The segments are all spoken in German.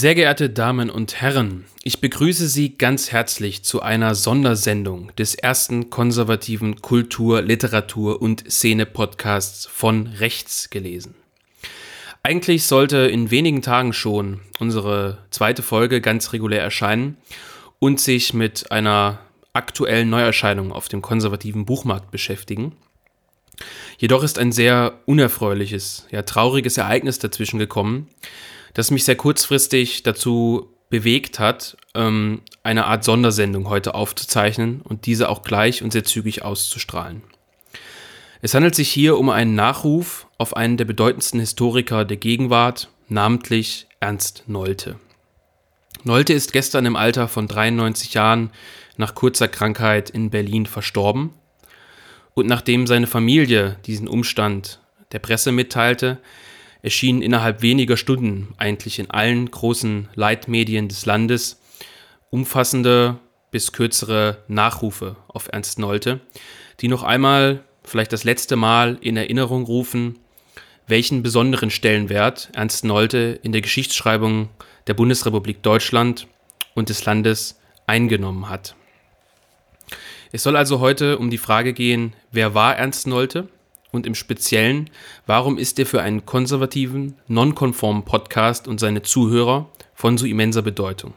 Sehr geehrte Damen und Herren, ich begrüße Sie ganz herzlich zu einer Sondersendung des ersten konservativen Kultur-, Literatur- und Szene-Podcasts von Rechts gelesen. Eigentlich sollte in wenigen Tagen schon unsere zweite Folge ganz regulär erscheinen und sich mit einer aktuellen Neuerscheinung auf dem konservativen Buchmarkt beschäftigen. Jedoch ist ein sehr unerfreuliches, ja trauriges Ereignis dazwischen gekommen, das mich sehr kurzfristig dazu bewegt hat, ähm, eine Art Sondersendung heute aufzuzeichnen und diese auch gleich und sehr zügig auszustrahlen. Es handelt sich hier um einen Nachruf auf einen der bedeutendsten Historiker der Gegenwart, namentlich Ernst Nolte. Nolte ist gestern im Alter von 93 Jahren nach kurzer Krankheit in Berlin verstorben. Und nachdem seine Familie diesen Umstand der Presse mitteilte, erschienen innerhalb weniger Stunden eigentlich in allen großen Leitmedien des Landes umfassende bis kürzere Nachrufe auf Ernst Nolte, die noch einmal, vielleicht das letzte Mal in Erinnerung rufen, welchen besonderen Stellenwert Ernst Nolte in der Geschichtsschreibung der Bundesrepublik Deutschland und des Landes eingenommen hat. Es soll also heute um die Frage gehen, wer war Ernst Nolte? Und im Speziellen, warum ist er für einen konservativen, nonkonformen Podcast und seine Zuhörer von so immenser Bedeutung?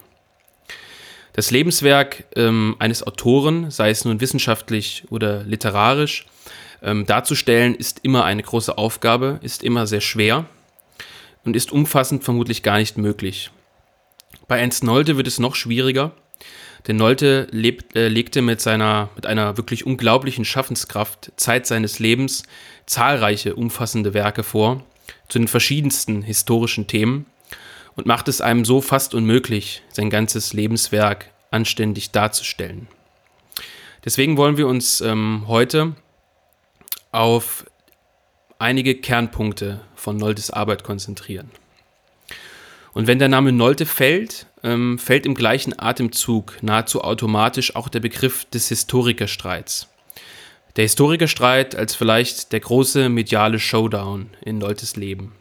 Das Lebenswerk ähm, eines Autoren, sei es nun wissenschaftlich oder literarisch, ähm, darzustellen, ist immer eine große Aufgabe, ist immer sehr schwer und ist umfassend vermutlich gar nicht möglich. Bei Ernst Nolte wird es noch schwieriger, denn Nolte lebt, äh, legte mit, seiner, mit einer wirklich unglaublichen Schaffenskraft Zeit seines Lebens zahlreiche umfassende Werke vor zu den verschiedensten historischen Themen und macht es einem so fast unmöglich, sein ganzes Lebenswerk anständig darzustellen. Deswegen wollen wir uns ähm, heute auf einige Kernpunkte von Noltes Arbeit konzentrieren. Und wenn der Name Nolte fällt, ähm, fällt im gleichen Atemzug nahezu automatisch auch der Begriff des Historikerstreits. Der Historikerstreit als vielleicht der große mediale Showdown in Noltes Leben.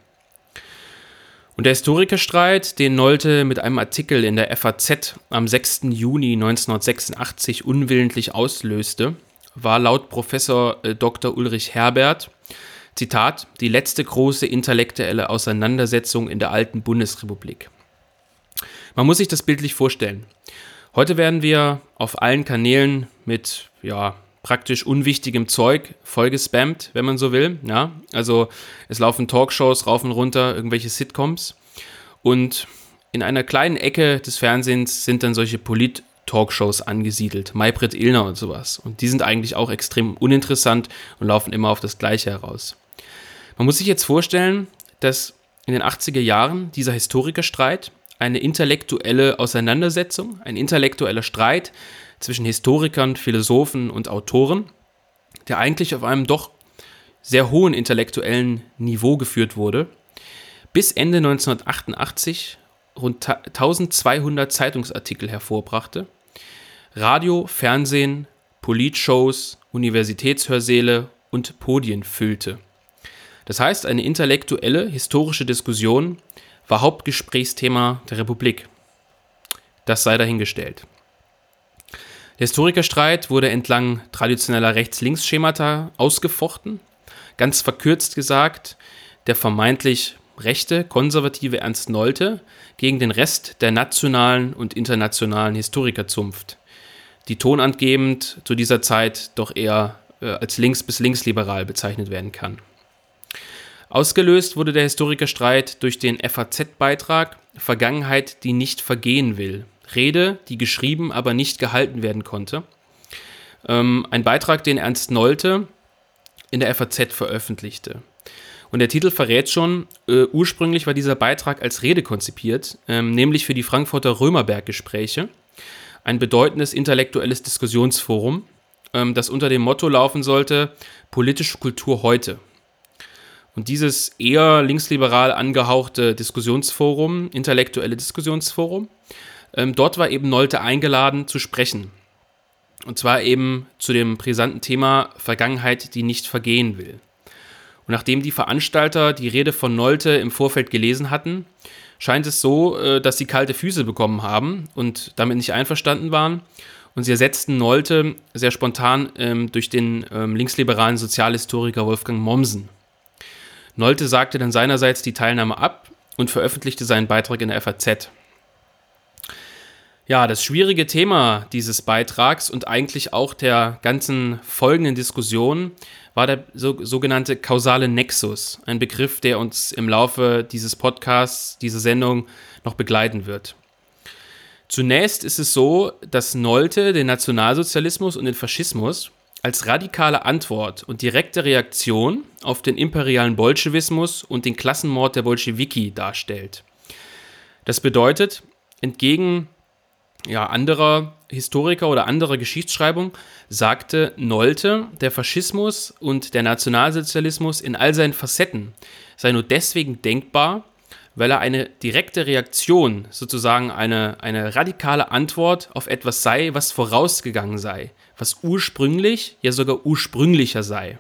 Und der Historikerstreit, den Nolte mit einem Artikel in der FAZ am 6. Juni 1986 unwillentlich auslöste, war laut Professor äh, Dr. Ulrich Herbert Zitat, die letzte große intellektuelle Auseinandersetzung in der alten Bundesrepublik. Man muss sich das bildlich vorstellen. Heute werden wir auf allen Kanälen mit, ja, praktisch unwichtigem Zeug vollgespammt, wenn man so will. Ja, also es laufen Talkshows rauf und runter, irgendwelche Sitcoms. Und in einer kleinen Ecke des Fernsehens sind dann solche Polit-Talkshows angesiedelt. Maybrit Illner und sowas. Und die sind eigentlich auch extrem uninteressant und laufen immer auf das Gleiche heraus. Man muss sich jetzt vorstellen, dass in den 80er Jahren dieser Historikerstreit eine intellektuelle Auseinandersetzung, ein intellektueller Streit zwischen Historikern, Philosophen und Autoren, der eigentlich auf einem doch sehr hohen intellektuellen Niveau geführt wurde, bis Ende 1988 rund 1200 Zeitungsartikel hervorbrachte, Radio, Fernsehen, Politshows, Universitätshörsäle und Podien füllte. Das heißt, eine intellektuelle, historische Diskussion war Hauptgesprächsthema der Republik. Das sei dahingestellt. Der Historikerstreit wurde entlang traditioneller Rechts-Links-Schemata ausgefochten. Ganz verkürzt gesagt, der vermeintlich rechte, konservative Ernst Nolte gegen den Rest der nationalen und internationalen Historikerzunft, die tonangebend zu dieser Zeit doch eher äh, als links- bis linksliberal bezeichnet werden kann. Ausgelöst wurde der Historikerstreit durch den FAZ-Beitrag Vergangenheit, die nicht vergehen will. Rede, die geschrieben, aber nicht gehalten werden konnte. Ähm, ein Beitrag, den Ernst Nolte in der FAZ veröffentlichte. Und der Titel verrät schon, äh, ursprünglich war dieser Beitrag als Rede konzipiert, ähm, nämlich für die Frankfurter Römerberg-Gespräche, ein bedeutendes intellektuelles Diskussionsforum, ähm, das unter dem Motto laufen sollte, politische Kultur heute. Und dieses eher linksliberal angehauchte Diskussionsforum, intellektuelle Diskussionsforum, ähm, dort war eben Nolte eingeladen zu sprechen. Und zwar eben zu dem brisanten Thema Vergangenheit, die nicht vergehen will. Und nachdem die Veranstalter die Rede von Nolte im Vorfeld gelesen hatten, scheint es so, äh, dass sie kalte Füße bekommen haben und damit nicht einverstanden waren. Und sie ersetzten Nolte sehr spontan ähm, durch den ähm, linksliberalen Sozialhistoriker Wolfgang Mommsen. Nolte sagte dann seinerseits die Teilnahme ab und veröffentlichte seinen Beitrag in der FAZ. Ja, das schwierige Thema dieses Beitrags und eigentlich auch der ganzen folgenden Diskussion war der so, sogenannte kausale Nexus, ein Begriff, der uns im Laufe dieses Podcasts, dieser Sendung noch begleiten wird. Zunächst ist es so, dass Nolte den Nationalsozialismus und den Faschismus als radikale Antwort und direkte Reaktion auf den imperialen Bolschewismus und den Klassenmord der Bolschewiki darstellt. Das bedeutet, entgegen ja, anderer Historiker oder anderer Geschichtsschreibung sagte Nolte, der Faschismus und der Nationalsozialismus in all seinen Facetten sei nur deswegen denkbar, weil er eine direkte Reaktion, sozusagen eine, eine radikale Antwort auf etwas sei, was vorausgegangen sei, was ursprünglich, ja sogar ursprünglicher sei.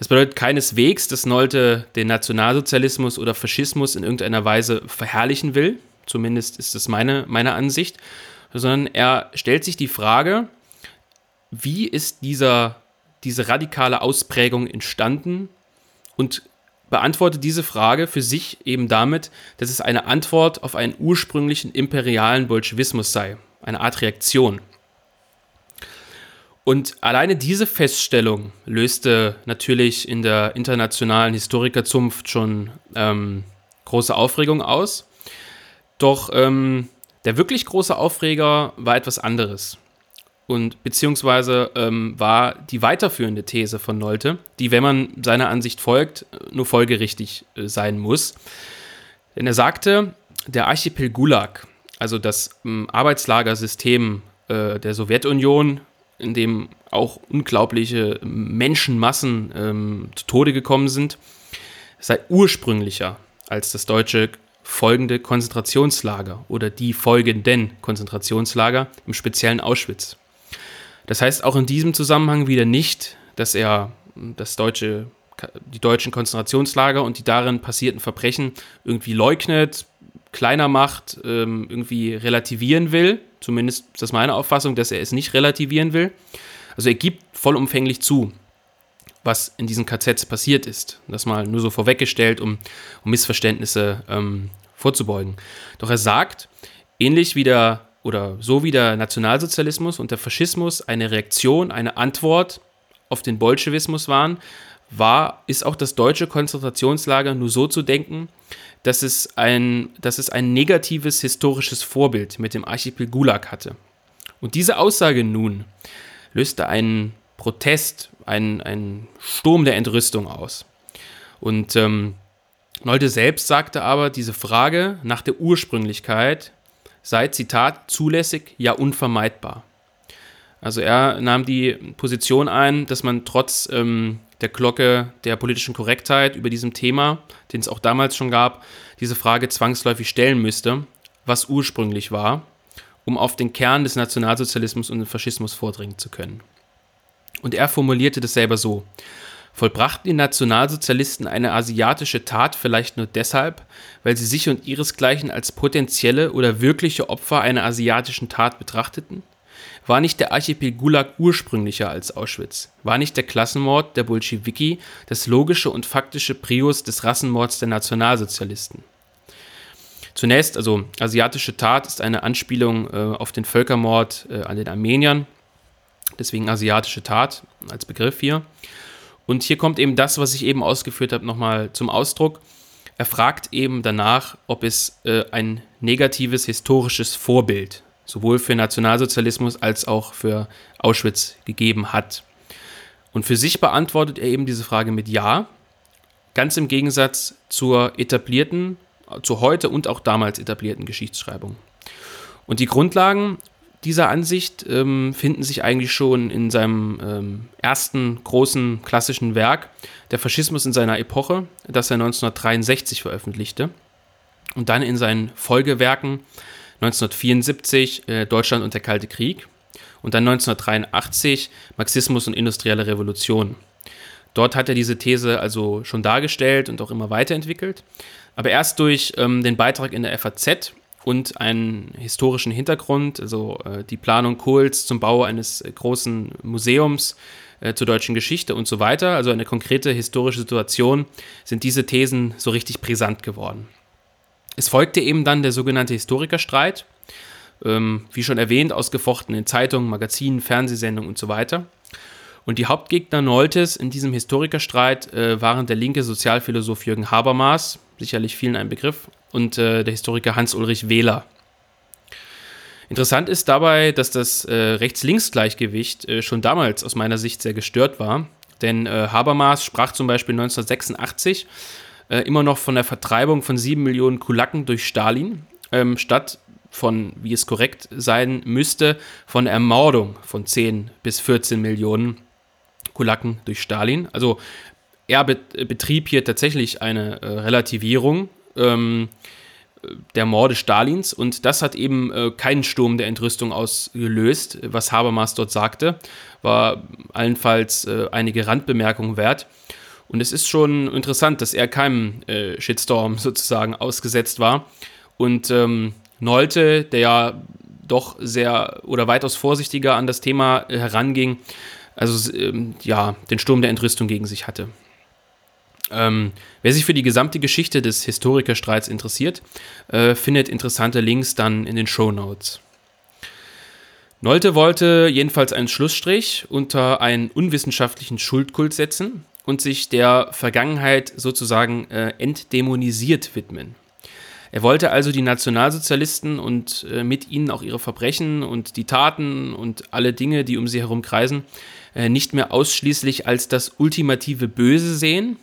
Das bedeutet keineswegs, dass Nolte den Nationalsozialismus oder Faschismus in irgendeiner Weise verherrlichen will, zumindest ist das meine, meine Ansicht, sondern er stellt sich die Frage, wie ist dieser, diese radikale Ausprägung entstanden und beantwortet diese Frage für sich eben damit, dass es eine Antwort auf einen ursprünglichen imperialen Bolschewismus sei, eine Art Reaktion. Und alleine diese Feststellung löste natürlich in der internationalen Historikerzunft schon ähm, große Aufregung aus. Doch ähm, der wirklich große Aufreger war etwas anderes. Und beziehungsweise ähm, war die weiterführende These von Nolte, die, wenn man seiner Ansicht folgt, nur folgerichtig äh, sein muss. Denn er sagte, der Archipel Gulag, also das ähm, Arbeitslagersystem äh, der Sowjetunion, in dem auch unglaubliche Menschenmassen ähm, zu Tode gekommen sind, sei ursprünglicher als das deutsche folgende Konzentrationslager oder die folgenden Konzentrationslager, im speziellen Auschwitz. Das heißt auch in diesem Zusammenhang wieder nicht, dass er das deutsche, die deutschen Konzentrationslager und die darin passierten Verbrechen irgendwie leugnet, kleiner macht, ähm, irgendwie relativieren will. Zumindest ist das meine Auffassung, dass er es nicht relativieren will. Also er gibt vollumfänglich zu, was in diesen KZs passiert ist. Das mal nur so vorweggestellt, um, um Missverständnisse ähm, vorzubeugen. Doch er sagt, ähnlich wie der oder so wie der Nationalsozialismus und der Faschismus eine Reaktion, eine Antwort auf den Bolschewismus waren, war, ist auch das deutsche Konzentrationslager nur so zu denken, dass es ein, dass es ein negatives historisches Vorbild mit dem Archipel Gulag hatte. Und diese Aussage nun löste einen Protest, einen, einen Sturm der Entrüstung aus. Und ähm, Nolte selbst sagte aber, diese Frage nach der Ursprünglichkeit sei, Zitat, zulässig, ja unvermeidbar. Also er nahm die Position ein, dass man trotz ähm, der Glocke der politischen Korrektheit über diesem Thema, den es auch damals schon gab, diese Frage zwangsläufig stellen müsste, was ursprünglich war, um auf den Kern des Nationalsozialismus und des Faschismus vordringen zu können. Und er formulierte das selber so. Vollbrachten die Nationalsozialisten eine asiatische Tat vielleicht nur deshalb, weil sie sich und ihresgleichen als potenzielle oder wirkliche Opfer einer asiatischen Tat betrachteten? War nicht der Archipel Gulag ursprünglicher als Auschwitz? War nicht der Klassenmord der Bolschewiki das logische und faktische Prius des Rassenmords der Nationalsozialisten? Zunächst, also asiatische Tat ist eine Anspielung äh, auf den Völkermord äh, an den Armeniern, deswegen asiatische Tat als Begriff hier. Und hier kommt eben das, was ich eben ausgeführt habe, nochmal zum Ausdruck. Er fragt eben danach, ob es äh, ein negatives historisches Vorbild sowohl für Nationalsozialismus als auch für Auschwitz gegeben hat. Und für sich beantwortet er eben diese Frage mit Ja, ganz im Gegensatz zur etablierten, zur heute und auch damals etablierten Geschichtsschreibung. Und die Grundlagen dieser Ansicht ähm, finden sich eigentlich schon in seinem ähm, ersten großen klassischen Werk, Der Faschismus in seiner Epoche, das er 1963 veröffentlichte. Und dann in seinen Folgewerken 1974 äh, Deutschland und der Kalte Krieg und dann 1983 Marxismus und industrielle Revolution. Dort hat er diese These also schon dargestellt und auch immer weiterentwickelt. Aber erst durch ähm, den Beitrag in der FAZ und einen historischen Hintergrund, also äh, die Planung Kohls zum Bau eines äh, großen Museums äh, zur deutschen Geschichte und so weiter, also eine konkrete historische Situation, sind diese Thesen so richtig brisant geworden. Es folgte eben dann der sogenannte Historikerstreit, ähm, wie schon erwähnt, ausgefochten in Zeitungen, Magazinen, Fernsehsendungen und so weiter. Und die Hauptgegner Noltes in diesem Historikerstreit äh, waren der linke Sozialphilosoph Jürgen Habermas, sicherlich vielen ein Begriff, und äh, der Historiker Hans-Ulrich Wähler. Interessant ist dabei, dass das äh, Rechts-Links-Gleichgewicht äh, schon damals aus meiner Sicht sehr gestört war, denn äh, Habermas sprach zum Beispiel 1986 äh, immer noch von der Vertreibung von sieben Millionen Kulaken durch Stalin, ähm, statt von, wie es korrekt sein müsste, von Ermordung von 10 bis 14 Millionen Kulaken durch Stalin. Also er betrieb hier tatsächlich eine äh, Relativierung ähm, der Morde Stalins und das hat eben äh, keinen Sturm der Entrüstung ausgelöst, was Habermas dort sagte, war allenfalls äh, einige Randbemerkungen wert. Und es ist schon interessant, dass er keinem äh, Shitstorm sozusagen ausgesetzt war und ähm, Nolte, der ja doch sehr oder weitaus vorsichtiger an das Thema heranging, also ähm, ja, den Sturm der Entrüstung gegen sich hatte. Ähm, wer sich für die gesamte Geschichte des Historikerstreits interessiert, äh, findet interessante Links dann in den Show Notes. Nolte wollte jedenfalls einen Schlussstrich unter einen unwissenschaftlichen Schuldkult setzen und sich der Vergangenheit sozusagen äh, entdämonisiert widmen. Er wollte also die Nationalsozialisten und äh, mit ihnen auch ihre Verbrechen und die Taten und alle Dinge, die um sie herum kreisen, äh, nicht mehr ausschließlich als das ultimative Böse sehen,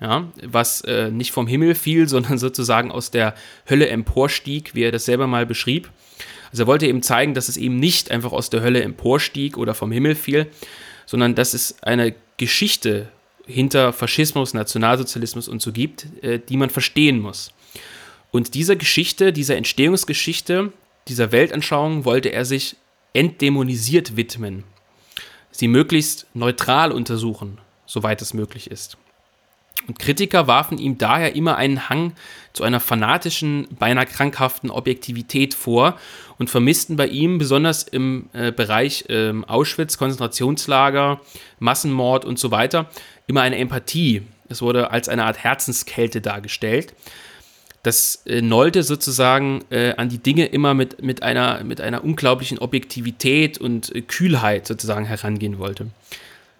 ja, was äh, nicht vom Himmel fiel, sondern sozusagen aus der Hölle emporstieg, wie er das selber mal beschrieb. Also er wollte eben zeigen, dass es eben nicht einfach aus der Hölle emporstieg oder vom Himmel fiel, sondern dass es eine Geschichte hinter Faschismus, Nationalsozialismus und so gibt, äh, die man verstehen muss. Und dieser Geschichte, dieser Entstehungsgeschichte, dieser Weltanschauung wollte er sich entdämonisiert widmen, sie möglichst neutral untersuchen, soweit es möglich ist. Und Kritiker warfen ihm daher immer einen Hang zu einer fanatischen, beinahe krankhaften Objektivität vor und vermissten bei ihm besonders im äh, Bereich äh, Auschwitz, Konzentrationslager, Massenmord und so weiter immer eine Empathie. Es wurde als eine Art Herzenskälte dargestellt, dass äh, Nolte sozusagen äh, an die Dinge immer mit, mit, einer, mit einer unglaublichen Objektivität und äh, Kühlheit sozusagen herangehen wollte.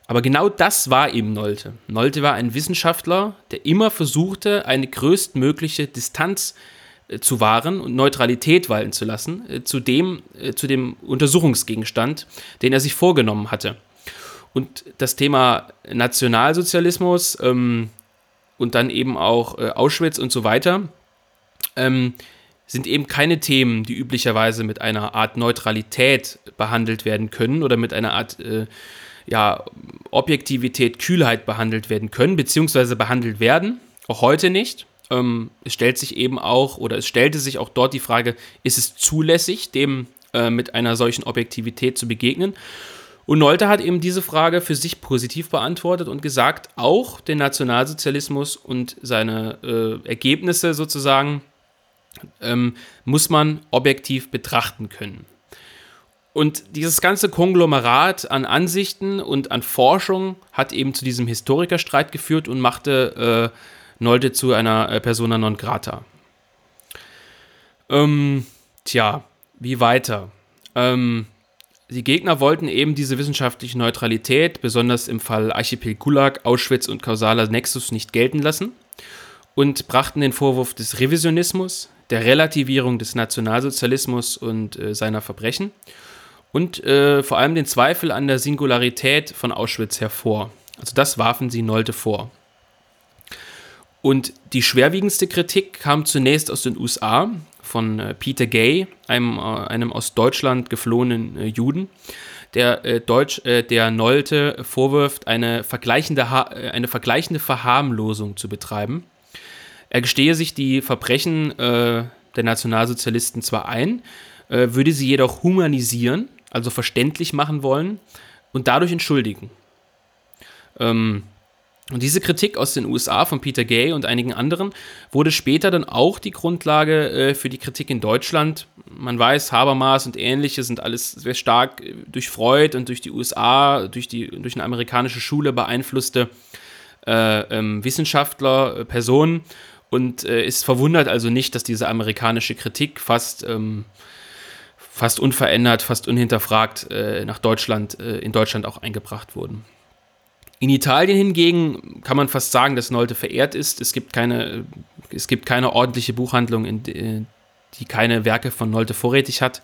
Aber genau das war eben Nolte. Nolte war ein Wissenschaftler, der immer versuchte, eine größtmögliche Distanz äh, zu wahren und Neutralität walten zu lassen äh, zu, dem, äh, zu dem Untersuchungsgegenstand, den er sich vorgenommen hatte. Und das Thema Nationalsozialismus ähm, und dann eben auch äh, Auschwitz und so weiter ähm, sind eben keine Themen, die üblicherweise mit einer Art Neutralität behandelt werden können oder mit einer Art äh, ja, Objektivität, Kühlheit behandelt werden können, beziehungsweise behandelt werden, auch heute nicht. Ähm, es stellt sich eben auch, oder es stellte sich auch dort die Frage, ist es zulässig, dem äh, mit einer solchen Objektivität zu begegnen? Und Nolte hat eben diese Frage für sich positiv beantwortet und gesagt, auch den Nationalsozialismus und seine äh, Ergebnisse sozusagen ähm, muss man objektiv betrachten können. Und dieses ganze Konglomerat an Ansichten und an Forschung hat eben zu diesem Historikerstreit geführt und machte äh, Nolte zu einer äh, Persona non grata. Ähm, tja, wie weiter? Ähm, die Gegner wollten eben diese wissenschaftliche Neutralität, besonders im Fall Archipel Gulag, Auschwitz und kausaler Nexus, nicht gelten lassen und brachten den Vorwurf des Revisionismus, der Relativierung des Nationalsozialismus und äh, seiner Verbrechen und äh, vor allem den Zweifel an der Singularität von Auschwitz hervor. Also das warfen sie Nolte vor. Und die schwerwiegendste Kritik kam zunächst aus den USA von äh, Peter Gay, einem, äh, einem aus Deutschland geflohenen äh, Juden, der, Deutsch, der Nolte vorwirft, eine vergleichende, eine vergleichende Verharmlosung zu betreiben. Er gestehe sich die Verbrechen der Nationalsozialisten zwar ein, würde sie jedoch humanisieren also verständlich machen wollen und dadurch entschuldigen. Ähm, Und diese Kritik aus den USA von Peter Gay und einigen anderen wurde später dann auch die Grundlage äh, für die Kritik in Deutschland. Man weiß, Habermas und ähnliche sind alles sehr stark äh, durch Freud und durch die USA, durch, die, durch eine amerikanische Schule beeinflusste äh, ähm, Wissenschaftler, äh, Personen. Und äh, ist verwundert also nicht, dass diese amerikanische Kritik fast, ähm, fast unverändert, fast unhinterfragt äh, nach Deutschland, in Deutschland auch eingebracht wurden. In Italien hingegen kann man fast sagen, dass Nolte verehrt ist. Es gibt keine, es gibt keine ordentliche Buchhandlung, in, die keine Werke von Nolte vorrätig hat.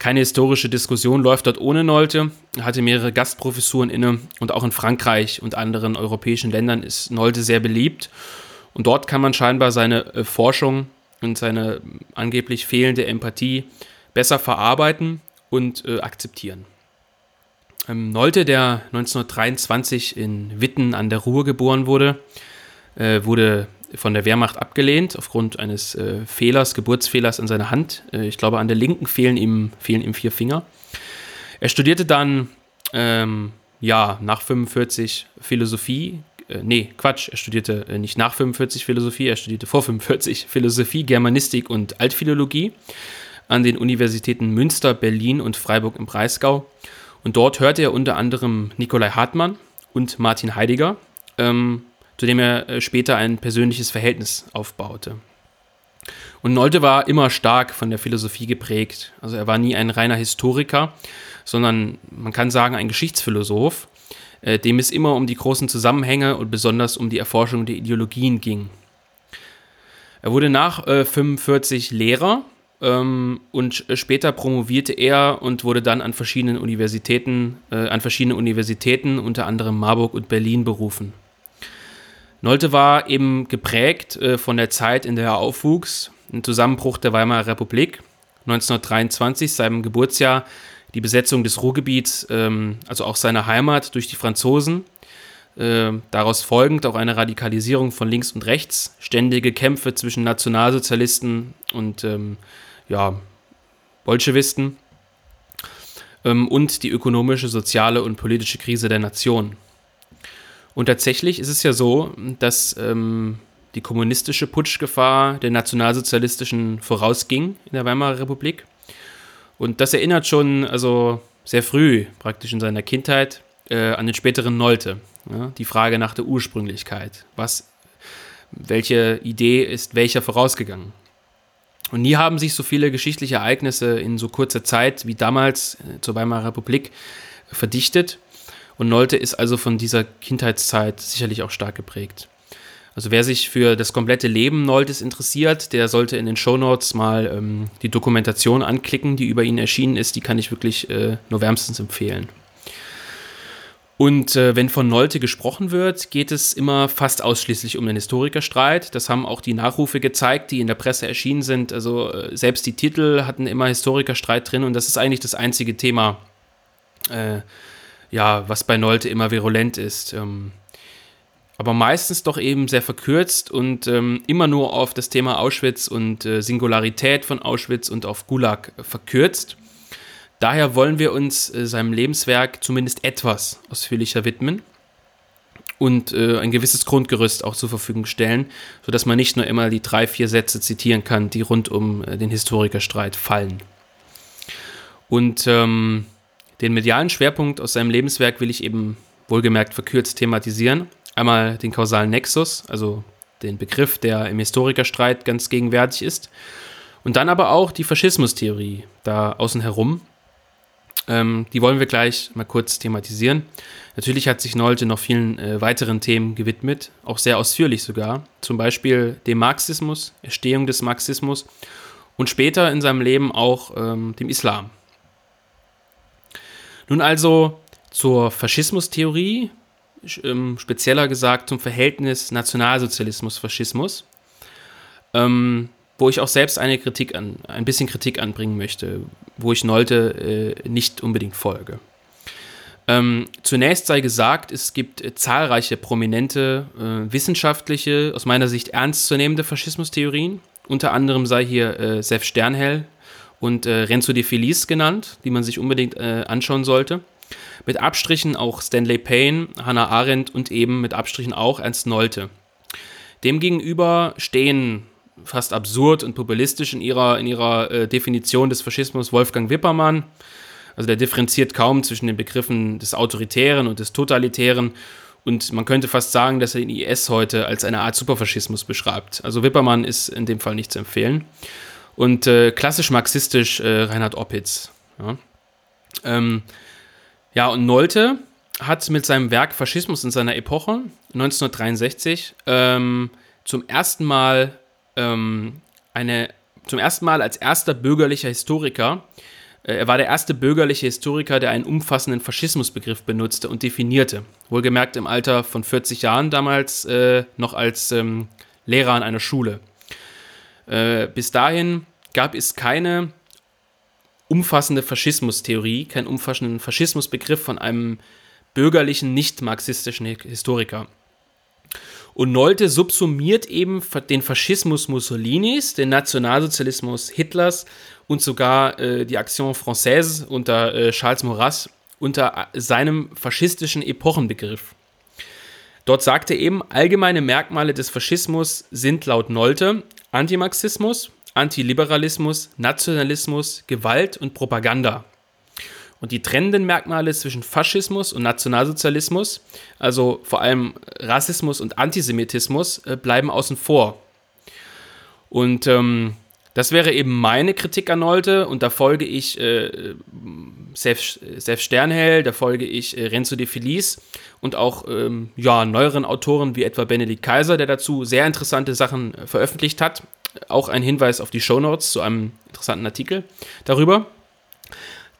Keine historische Diskussion läuft dort ohne Nolte. Er hatte mehrere Gastprofessuren inne und auch in Frankreich und anderen europäischen Ländern ist Nolte sehr beliebt. Und dort kann man scheinbar seine äh, Forschung und seine angeblich fehlende Empathie besser verarbeiten und äh, akzeptieren. Ähm, Nolte, der 1923 in Witten an der Ruhr geboren wurde, äh, wurde von der Wehrmacht abgelehnt aufgrund eines äh, Fehlers, Geburtsfehlers an seiner Hand. Äh, ich glaube, an der linken fehlen ihm, fehlen ihm vier Finger. Er studierte dann, ähm, ja, nach 45 Philosophie. Äh, nee, Quatsch, er studierte äh, nicht nach 45 Philosophie, er studierte vor 45 Philosophie, Germanistik und Altphilologie an den Universitäten Münster, Berlin und Freiburg im Breisgau und dort hörte er unter anderem Nikolai Hartmann und Martin Heidegger, ähm, zu dem er äh, später ein persönliches Verhältnis aufbaute. Und Nolte war immer stark von der Philosophie geprägt. Also er war nie ein reiner Historiker, sondern man kann sagen ein Geschichtsphilosoph, äh, dem es immer um die großen Zusammenhänge und besonders um die Erforschung der Ideologien ging. Er wurde nach äh, 45 Lehrer ähm, und später promovierte er und wurde dann an verschiedenen Universitäten, äh, an verschiedene Universitäten, unter anderem Marburg und Berlin, berufen. Nolte war eben geprägt äh, von der Zeit, in der er aufwuchs, im Zusammenbruch der Weimarer Republik, 1923, seinem Geburtsjahr, die Besetzung des Ruhrgebiets, ähm, also auch seiner Heimat durch die Franzosen, äh, daraus folgend auch eine Radikalisierung von links und rechts, ständige Kämpfe zwischen Nationalsozialisten und ähm, ja, Bolschewisten ähm, und die ökonomische, soziale und politische Krise der Nation. Und tatsächlich ist es ja so, dass ähm, die kommunistische Putschgefahr der nationalsozialistischen vorausging in der Weimarer Republik. Und das erinnert schon also sehr früh, praktisch in seiner Kindheit, äh, an den späteren Nolte. Ja? Die Frage nach der Ursprünglichkeit. Was, welche Idee ist welcher vorausgegangen? Und nie haben sich so viele geschichtliche Ereignisse in so kurzer Zeit wie damals äh, zur Weimarer Republik verdichtet. Und Nolte ist also von dieser Kindheitszeit sicherlich auch stark geprägt. Also wer sich für das komplette Leben Noltes interessiert, der sollte in den Shownotes mal ähm, die Dokumentation anklicken, die über ihn erschienen ist. Die kann ich wirklich äh, nur wärmstens empfehlen. Und äh, wenn von Nolte gesprochen wird, geht es immer fast ausschließlich um den Historikerstreit. Das haben auch die Nachrufe gezeigt, die in der Presse erschienen sind. Also äh, selbst die Titel hatten immer Historikerstreit drin und das ist eigentlich das einzige Thema, äh, ja, was bei Nolte immer virulent ist. Ähm, aber meistens doch eben sehr verkürzt und ähm, immer nur auf das Thema Auschwitz und äh, Singularität von Auschwitz und auf Gulag verkürzt. Daher wollen wir uns äh, seinem Lebenswerk zumindest etwas ausführlicher widmen und äh, ein gewisses Grundgerüst auch zur Verfügung stellen, sodass man nicht nur immer die drei, vier Sätze zitieren kann, die rund um äh, den Historikerstreit fallen. Und ähm, den medialen Schwerpunkt aus seinem Lebenswerk will ich eben wohlgemerkt verkürzt thematisieren. Einmal den kausalen Nexus, also den Begriff, der im Historikerstreit ganz gegenwärtig ist. Und dann aber auch die Faschismustheorie da außen herum, ähm, die wollen wir gleich mal kurz thematisieren. Natürlich hat sich Nolte noch vielen äh, weiteren Themen gewidmet, auch sehr ausführlich sogar. Zum Beispiel dem Marxismus, Erstehung des Marxismus und später in seinem Leben auch ähm, dem Islam. Nun also zur Faschismustheorie, ähm, spezieller gesagt zum Verhältnis Nationalsozialismus-Faschismus. Ähm, wo ich auch selbst eine Kritik an, ein bisschen Kritik anbringen möchte, wo ich Nolte äh, nicht unbedingt folge. Ähm, zunächst sei gesagt, es gibt äh, zahlreiche prominente äh, wissenschaftliche, aus meiner Sicht ernstzunehmende Faschismustheorien. Unter anderem sei hier äh, Sef Sternhell und äh, Renzo de Feliz genannt, die man sich unbedingt äh, anschauen sollte. Mit Abstrichen auch Stanley Payne, Hannah Arendt und eben mit Abstrichen auch Ernst Nolte. Demgegenüber stehen fast absurd und populistisch in ihrer, in ihrer äh, Definition des Faschismus Wolfgang Wippermann. Also der differenziert kaum zwischen den Begriffen des Autoritären und des Totalitären. Und man könnte fast sagen, dass er den IS heute als eine Art Superfaschismus beschreibt. Also Wippermann ist in dem Fall nicht zu empfehlen. Und äh, klassisch marxistisch äh, Reinhard Oppitz. Ja. Ähm, ja, und Nolte hat mit seinem Werk Faschismus in seiner Epoche 1963 ähm, zum ersten Mal ähm, eine zum ersten Mal als erster bürgerlicher Historiker äh, er war der erste bürgerliche Historiker, der einen umfassenden Faschismusbegriff benutzte und definierte. Wohlgemerkt im Alter von 40 Jahren damals äh, noch als ähm, Lehrer an einer Schule. Äh, bis dahin gab es keine umfassende Faschismustheorie, keinen umfassenden Faschismusbegriff von einem bürgerlichen, nicht-marxistischen Historiker. Und Nolte subsumiert eben den Faschismus Mussolinis, den Nationalsozialismus Hitlers und sogar äh, die Action Française unter äh, Charles Maurras unter äh, seinem faschistischen Epochenbegriff. Dort sagte er eben, allgemeine Merkmale des Faschismus sind laut Nolte Antimarxismus, Antiliberalismus, Nationalismus, Gewalt und Propaganda. Und die trennenden Merkmale zwischen Faschismus und Nationalsozialismus, also vor allem Rassismus und Antisemitismus, äh, bleiben außen vor. Und ähm, das wäre eben meine Kritik an Nolte und da folge ich äh, Sef, Sternhell, da folge ich äh, Renzo de Felice und auch ähm, ja, neueren Autoren wie etwa Benedikt Kaiser, der dazu sehr interessante Sachen äh, veröffentlicht hat. Auch ein Hinweis auf die Shownotes zu einem interessanten Artikel darüber.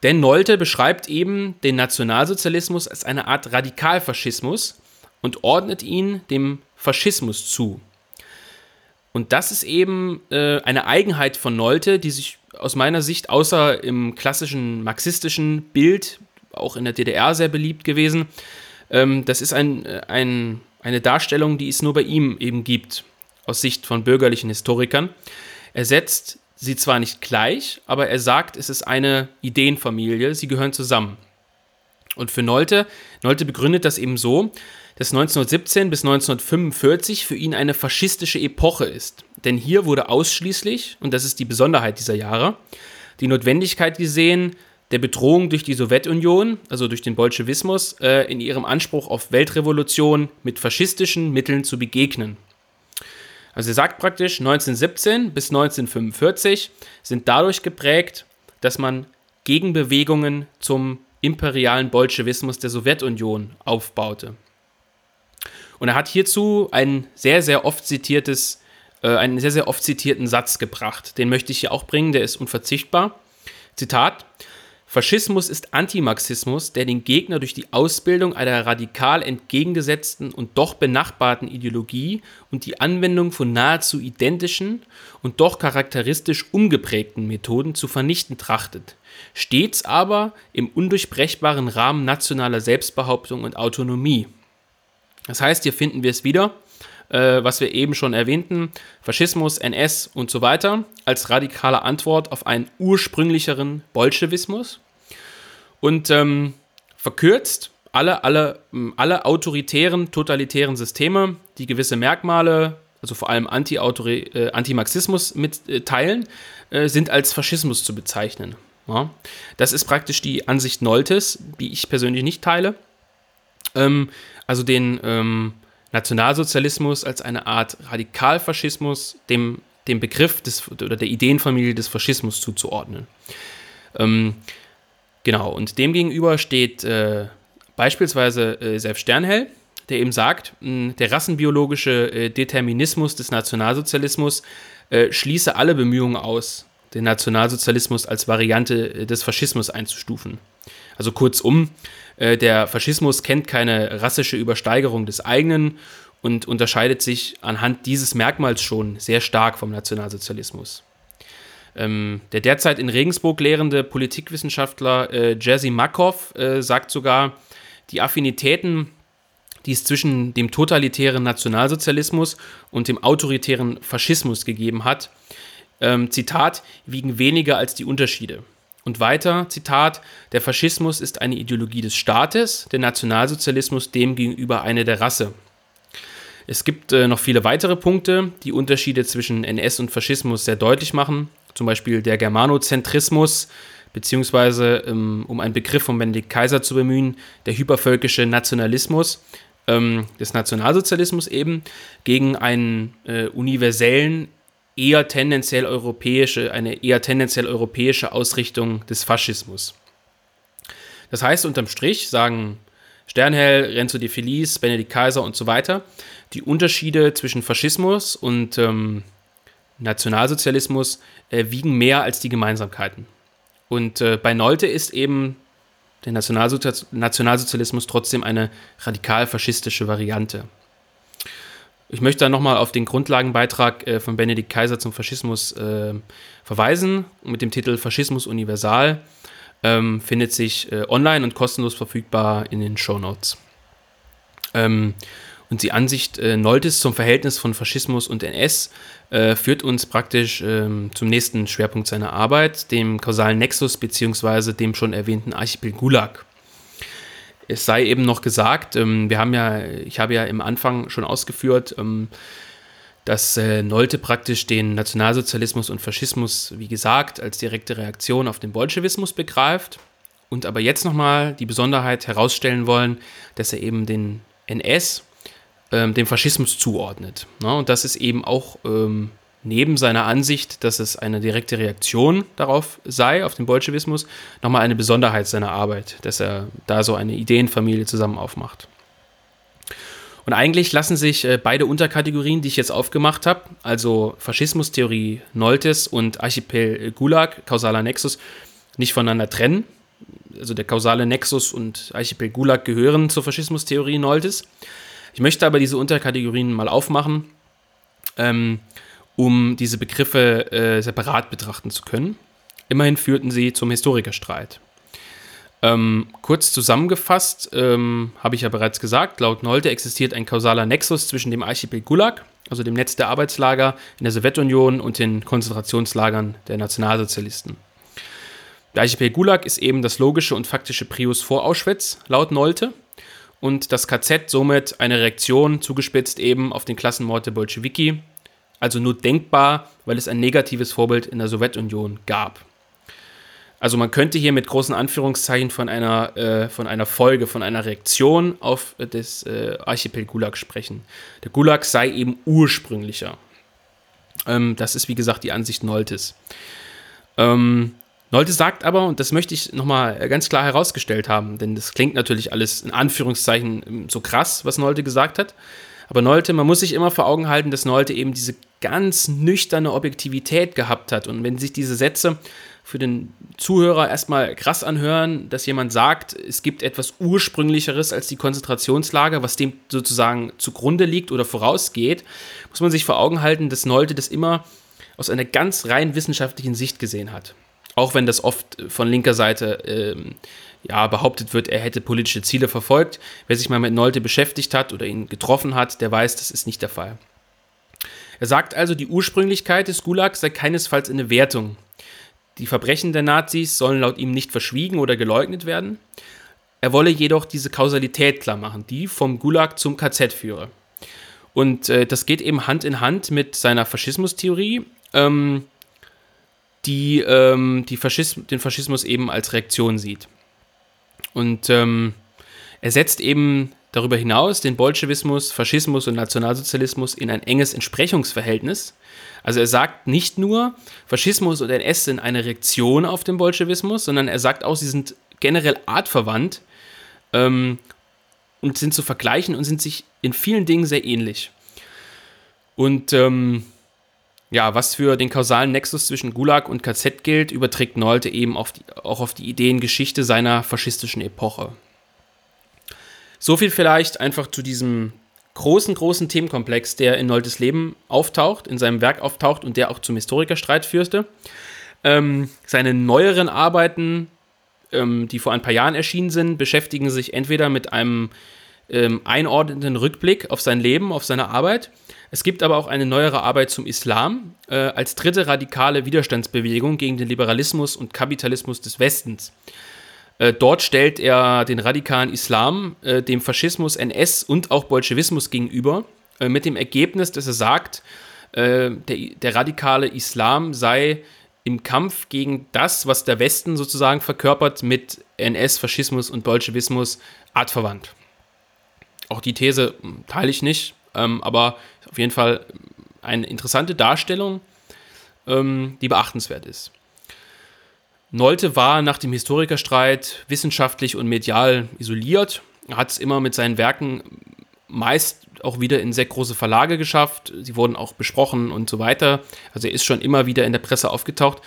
Denn Nolte beschreibt eben den Nationalsozialismus als eine Art Radikalfaschismus und ordnet ihn dem Faschismus zu. Und das ist eben äh, eine Eigenheit von Nolte, die sich aus meiner Sicht außer im klassischen marxistischen Bild, auch in der DDR sehr beliebt gewesen, ähm, das ist ein, äh, ein, eine Darstellung, die es nur bei ihm eben gibt, aus Sicht von bürgerlichen Historikern. Er setzt sie zwar nicht gleich, aber er sagt, es ist eine Ideenfamilie, sie gehören zusammen. Und für Nolte, Nolte begründet das eben so, dass 1917 bis 1945 für ihn eine faschistische Epoche ist. Denn hier wurde ausschließlich, und das ist die Besonderheit dieser Jahre, die Notwendigkeit gesehen, der Bedrohung durch die Sowjetunion, also durch den Bolschewismus, äh, in ihrem Anspruch auf Weltrevolution mit faschistischen Mitteln zu begegnen. Also er sagt praktisch, 1917 bis 1945 sind dadurch geprägt, dass man Gegenbewegungen zum imperialen Bolschewismus der Sowjetunion aufbaute. Und er hat hierzu ein sehr, sehr oft zitiertes, äh, einen sehr, sehr oft zitierten Satz gebracht. Den möchte ich hier auch bringen, der ist unverzichtbar. Zitat: Faschismus ist Antimarxismus, der den Gegner durch die Ausbildung einer radikal entgegengesetzten und doch benachbarten Ideologie und die Anwendung von nahezu identischen und doch charakteristisch umgeprägten Methoden zu vernichten trachtet, stets aber im undurchbrechbaren Rahmen nationaler Selbstbehauptung und Autonomie. Das heißt, hier finden wir es wieder, äh, was wir eben schon erwähnten, Faschismus, NS und so weiter, als radikale Antwort auf einen ursprünglicheren Bolschewismus und ähm, verkürzt alle, alle, alle autoritären, totalitären Systeme, die gewisse Merkmale, also vor allem äh, Anti-Marxismus mitteilen, äh, sind als Faschismus zu bezeichnen. Ja? Das ist praktisch die Ansicht Noltes, die ich persönlich nicht teile. Ähm, also den ähm, Nationalsozialismus als eine Art Radikalfaschismus dem, dem Begriff des, oder der Ideenfamilie des Faschismus zuzuordnen. Ähm, Genau, und demgegenüber steht äh, beispielsweise äh, Self Sternhell, der eben sagt, mh, der rassenbiologische äh, Determinismus des Nationalsozialismus äh, schließe alle Bemühungen aus, den Nationalsozialismus als Variante äh, des Faschismus einzustufen. Also kurzum, äh, der Faschismus kennt keine rassische Übersteigerung des eigenen und unterscheidet sich anhand dieses Merkmals schon sehr stark vom Nationalsozialismus. Ähm, der derzeit in Regensburg lehrende Politikwissenschaftler äh, Jerzy Makov äh, sagt sogar, die Affinitäten, die es zwischen dem totalitären Nationalsozialismus und dem autoritären Faschismus gegeben hat, ähm, Zitat, wiegen weniger als die Unterschiede. Und weiter, Zitat, der Faschismus ist eine Ideologie des Staates, der Nationalsozialismus demgegenüber eine der Rasse. Es gibt äh, noch viele weitere Punkte, die Unterschiede zwischen NS und Faschismus sehr deutlich machen. Zum Beispiel der Germanozentrismus, beziehungsweise, ähm, um einen Begriff von Benedikt Kaiser zu bemühen, der hypervölkische Nationalismus ähm, des Nationalsozialismus eben gegen einen äh, universellen, eher tendenziell europäische, eine eher tendenziell europäische Ausrichtung des Faschismus. Das heißt, unterm Strich sagen Sternhell, Renzo de Feliz, Benedikt Kaiser und so weiter, die Unterschiede zwischen Faschismus und ähm, Nationalsozialismus äh, wiegen mehr als die Gemeinsamkeiten. Und äh, bei Nolte ist eben der Nationalsozialismus trotzdem eine radikal faschistische Variante. Ich möchte dann nochmal auf den Grundlagenbeitrag äh, von Benedikt Kaiser zum Faschismus äh, verweisen mit dem Titel Faschismus Universal. Ähm, findet sich äh, online und kostenlos verfügbar in den Show Notes. Ähm, und die Ansicht äh, Noltes zum Verhältnis von Faschismus und NS äh, führt uns praktisch ähm, zum nächsten Schwerpunkt seiner Arbeit, dem kausalen Nexus bzw. dem schon erwähnten Archipel Gulag. Es sei eben noch gesagt, ähm, wir haben ja, ich habe ja im Anfang schon ausgeführt, ähm, dass äh, Nolte praktisch den Nationalsozialismus und Faschismus, wie gesagt, als direkte Reaktion auf den Bolschewismus begreift und aber jetzt nochmal die Besonderheit herausstellen wollen, dass er eben den NS ähm, dem Faschismus zuordnet. Ne? Und das ist eben auch ähm, neben seiner Ansicht, dass es eine direkte Reaktion darauf sei, auf den Bolschewismus, nochmal eine Besonderheit seiner Arbeit, dass er da so eine Ideenfamilie zusammen aufmacht. Und eigentlich lassen sich äh, beide Unterkategorien, die ich jetzt aufgemacht habe, also Faschismustheorie Noltes und Archipel Gulag, kausaler Nexus, nicht voneinander trennen. Also der kausale Nexus und Archipel Gulag gehören zur Faschismustheorie Noltes. Ich möchte aber diese Unterkategorien mal aufmachen, ähm, um diese Begriffe äh, separat betrachten zu können. Immerhin führten sie zum Historikerstreit. Ähm, kurz zusammengefasst ähm, habe ich ja bereits gesagt, laut Nolte existiert ein kausaler Nexus zwischen dem Archipel Gulag, also dem Netz der Arbeitslager in der Sowjetunion und den Konzentrationslagern der Nationalsozialisten. Der Archipel Gulag ist eben das logische und faktische Prius vor Auschwitz, laut Nolte und das KZ somit eine Reaktion zugespitzt eben auf den Klassenmord der Bolschewiki, also nur denkbar, weil es ein negatives Vorbild in der Sowjetunion gab. Also man könnte hier mit großen Anführungszeichen von einer, äh, von einer Folge, von einer Reaktion auf das äh, Archipel Gulag sprechen. Der Gulag sei eben ursprünglicher. Ähm, das ist wie gesagt die Ansicht Noltes. Ähm, Nolte sagt aber, und das möchte ich nochmal ganz klar herausgestellt haben, denn das klingt natürlich alles in Anführungszeichen so krass, was Nolte gesagt hat. Aber Nolte, man muss sich immer vor Augen halten, dass Nolte eben diese ganz nüchterne Objektivität gehabt hat. Und wenn sich diese Sätze für den Zuhörer erstmal krass anhören, dass jemand sagt, es gibt etwas Ursprünglicheres als die Konzentrationslager, was dem sozusagen zugrunde liegt oder vorausgeht, muss man sich vor Augen halten, dass Nolte das immer aus einer ganz rein wissenschaftlichen Sicht gesehen hat. Auch wenn das oft von linker Seite ähm, ja, behauptet wird, er hätte politische Ziele verfolgt. Wer sich mal mit Nolte beschäftigt hat oder ihn getroffen hat, der weiß, das ist nicht der Fall. Er sagt also, die Ursprünglichkeit des Gulags sei keinesfalls eine Wertung. Die Verbrechen der Nazis sollen laut ihm nicht verschwiegen oder geleugnet werden. Er wolle jedoch diese Kausalität klar machen, die vom Gulag zum KZ führe. Und äh, das geht eben Hand in Hand mit seiner Faschismustheorie. Ähm, die, ähm, die Faschism den Faschismus eben als Reaktion sieht. Und ähm, er setzt eben darüber hinaus den Bolschewismus, Faschismus und Nationalsozialismus in ein enges Entsprechungsverhältnis. Also er sagt nicht nur, Faschismus und NS sind eine Reaktion auf den Bolschewismus, sondern er sagt auch, sie sind generell artverwandt ähm, und sind zu vergleichen und sind sich in vielen Dingen sehr ähnlich. Und ähm, ja, was für den kausalen Nexus zwischen Gulag und KZ gilt, überträgt Nolte eben auf die, auch auf die Ideengeschichte seiner faschistischen Epoche. So viel vielleicht einfach zu diesem großen, großen Themenkomplex, der in Noltes Leben auftaucht, in seinem Werk auftaucht und der auch zum Historikerstreit führte. Ähm, seine neueren Arbeiten, ähm, die vor ein paar Jahren erschienen sind, beschäftigen sich entweder mit einem ähm, einordnenden Rückblick auf sein Leben, auf seine Arbeit. Es gibt aber auch eine neuere Arbeit zum Islam äh, als dritte radikale Widerstandsbewegung gegen den Liberalismus und Kapitalismus des Westens. Äh, dort stellt er den radikalen Islam äh, dem Faschismus, NS und auch Bolschewismus gegenüber, äh, mit dem Ergebnis, dass er sagt, äh, der, der radikale Islam sei im Kampf gegen das, was der Westen sozusagen verkörpert, mit NS, Faschismus und Bolschewismus artverwandt. Auch die These hm, teile ich nicht, ähm, aber auf jeden Fall eine interessante Darstellung, ähm, die beachtenswert ist. Nolte war nach dem Historikerstreit wissenschaftlich und medial isoliert, hat es immer mit seinen Werken meist auch wieder in sehr große Verlage geschafft. Sie wurden auch besprochen und so weiter. Also er ist schon immer wieder in der Presse aufgetaucht.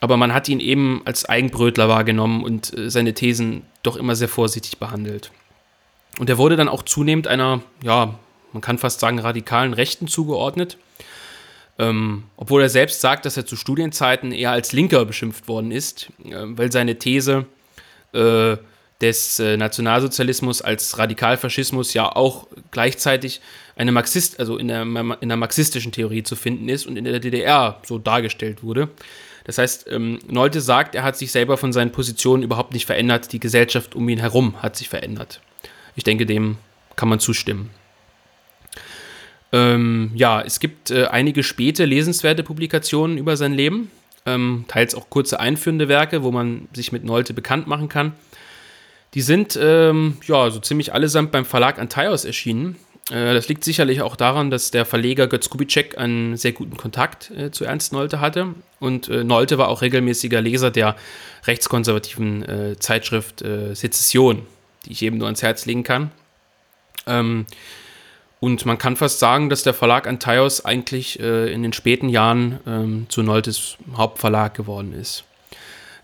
Aber man hat ihn eben als Eigenbrötler wahrgenommen und äh, seine Thesen doch immer sehr vorsichtig behandelt. Und er wurde dann auch zunehmend einer, ja, man kann fast sagen, radikalen Rechten zugeordnet. Ähm, obwohl er selbst sagt, dass er zu Studienzeiten eher als Linker beschimpft worden ist, äh, weil seine These äh, des äh, Nationalsozialismus als Radikalfaschismus ja auch gleichzeitig eine Marxist, also in der, in der marxistischen Theorie zu finden ist und in der DDR so dargestellt wurde. Das heißt, ähm, Nolte sagt, er hat sich selber von seinen Positionen überhaupt nicht verändert, die Gesellschaft um ihn herum hat sich verändert. Ich denke, dem kann man zustimmen. Ähm, ja, es gibt äh, einige späte lesenswerte Publikationen über sein Leben, ähm, teils auch kurze einführende Werke, wo man sich mit Nolte bekannt machen kann. Die sind ähm, ja so ziemlich allesamt beim Verlag Antaios erschienen. Äh, das liegt sicherlich auch daran, dass der Verleger Götz Kubitschek einen sehr guten Kontakt äh, zu Ernst Nolte hatte. Und äh, Nolte war auch regelmäßiger Leser der rechtskonservativen äh, Zeitschrift äh, Sezession, die ich eben nur ans Herz legen kann. Ähm, und man kann fast sagen, dass der Verlag Antaios eigentlich äh, in den späten Jahren ähm, zu Noltes Hauptverlag geworden ist.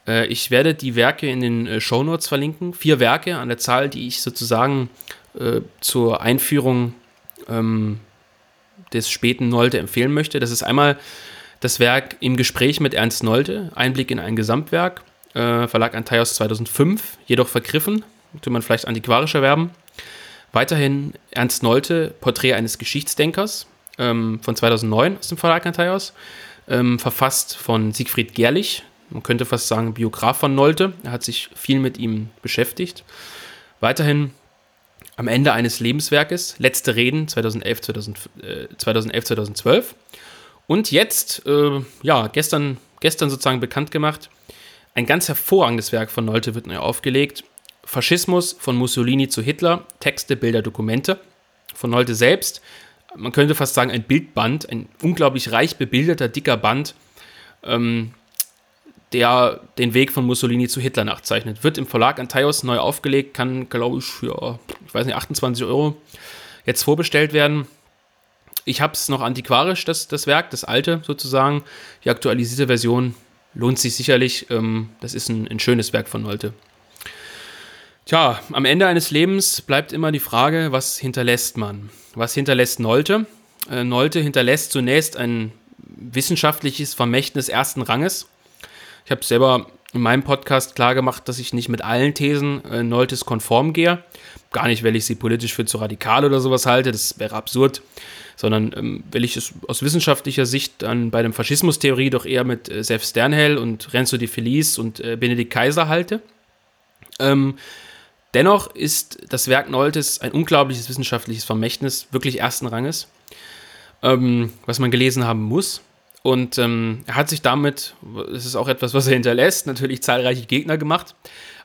Äh, ich werde die Werke in den äh, Shownotes verlinken. Vier Werke an der Zahl, die ich sozusagen äh, zur Einführung ähm, des späten Nolte empfehlen möchte. Das ist einmal das Werk Im Gespräch mit Ernst Nolte, Einblick in ein Gesamtwerk, äh, Verlag Antaios 2005, jedoch vergriffen, könnte man vielleicht antiquarisch erwerben. Weiterhin Ernst Nolte, Porträt eines Geschichtsdenkers ähm, von 2009 aus dem Verlag Antaios, ähm, verfasst von Siegfried Gerlich, man könnte fast sagen Biograf von Nolte. Er hat sich viel mit ihm beschäftigt. Weiterhin am Ende eines Lebenswerkes, Letzte Reden 2011, 2000, äh, 2011 2012. Und jetzt, äh, ja, gestern, gestern sozusagen bekannt gemacht, ein ganz hervorragendes Werk von Nolte wird neu aufgelegt. Faschismus von Mussolini zu Hitler, Texte, Bilder, Dokumente von Nolte selbst. Man könnte fast sagen, ein Bildband, ein unglaublich reich bebilderter, dicker Band, ähm, der den Weg von Mussolini zu Hitler nachzeichnet. Wird im Verlag Antaios neu aufgelegt, kann, glaube ich, für, ich weiß nicht, 28 Euro jetzt vorbestellt werden. Ich habe es noch antiquarisch, das, das Werk, das alte sozusagen. Die aktualisierte Version lohnt sich sicherlich. Ähm, das ist ein, ein schönes Werk von Nolte. Tja, am Ende eines Lebens bleibt immer die Frage, was hinterlässt man? Was hinterlässt Nolte? Äh, Nolte hinterlässt zunächst ein wissenschaftliches Vermächtnis ersten Ranges. Ich habe selber in meinem Podcast klar gemacht, dass ich nicht mit allen Thesen äh, Noltes konform gehe. Gar nicht, weil ich sie politisch für zu radikal oder sowas halte, das wäre absurd, sondern ähm, weil ich es aus wissenschaftlicher Sicht dann bei der Faschismustheorie doch eher mit äh, Sef Sternhell und Renzo de Felice und äh, Benedikt Kaiser halte. Ähm, Dennoch ist das Werk Noltes ein unglaubliches wissenschaftliches Vermächtnis, wirklich ersten Ranges, ähm, was man gelesen haben muss. Und ähm, er hat sich damit, das ist auch etwas, was er hinterlässt, natürlich zahlreiche Gegner gemacht.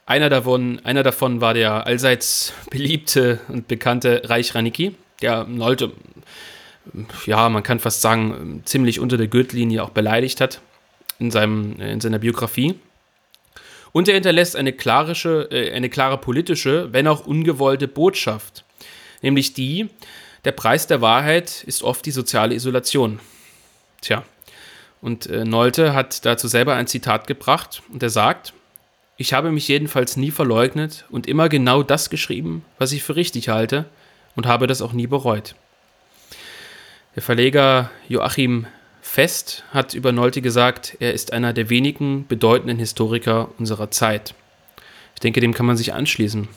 Einer davon, einer davon war der allseits beliebte und bekannte Reich Ranicki, der Nolte, ja, man kann fast sagen, ziemlich unter der Gürtellinie auch beleidigt hat in, seinem, in seiner Biografie. Und er hinterlässt eine, klarische, äh, eine klare politische, wenn auch ungewollte Botschaft. Nämlich die, der Preis der Wahrheit ist oft die soziale Isolation. Tja, und äh, Nolte hat dazu selber ein Zitat gebracht und er sagt, ich habe mich jedenfalls nie verleugnet und immer genau das geschrieben, was ich für richtig halte und habe das auch nie bereut. Der Verleger Joachim Fest hat über Nolte gesagt, er ist einer der wenigen bedeutenden Historiker unserer Zeit. Ich denke, dem kann man sich anschließen.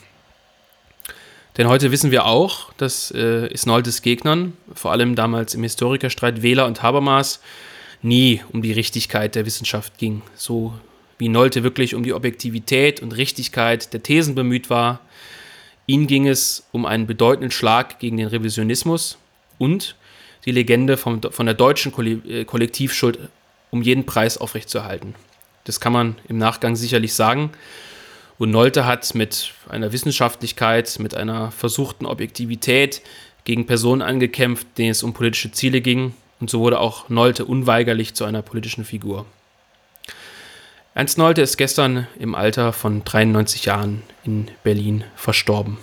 Denn heute wissen wir auch, dass äh, es Noltes Gegnern, vor allem damals im Historikerstreit Wähler und Habermas, nie um die Richtigkeit der Wissenschaft ging. So wie Nolte wirklich um die Objektivität und Richtigkeit der Thesen bemüht war. Ihnen ging es um einen bedeutenden Schlag gegen den Revisionismus und die Legende vom, von der deutschen äh, Kollektivschuld um jeden Preis aufrechtzuerhalten. Das kann man im Nachgang sicherlich sagen. Und Nolte hat mit einer Wissenschaftlichkeit, mit einer versuchten Objektivität gegen Personen angekämpft, denen es um politische Ziele ging. Und so wurde auch Nolte unweigerlich zu einer politischen Figur. Ernst Nolte ist gestern im Alter von 93 Jahren in Berlin verstorben.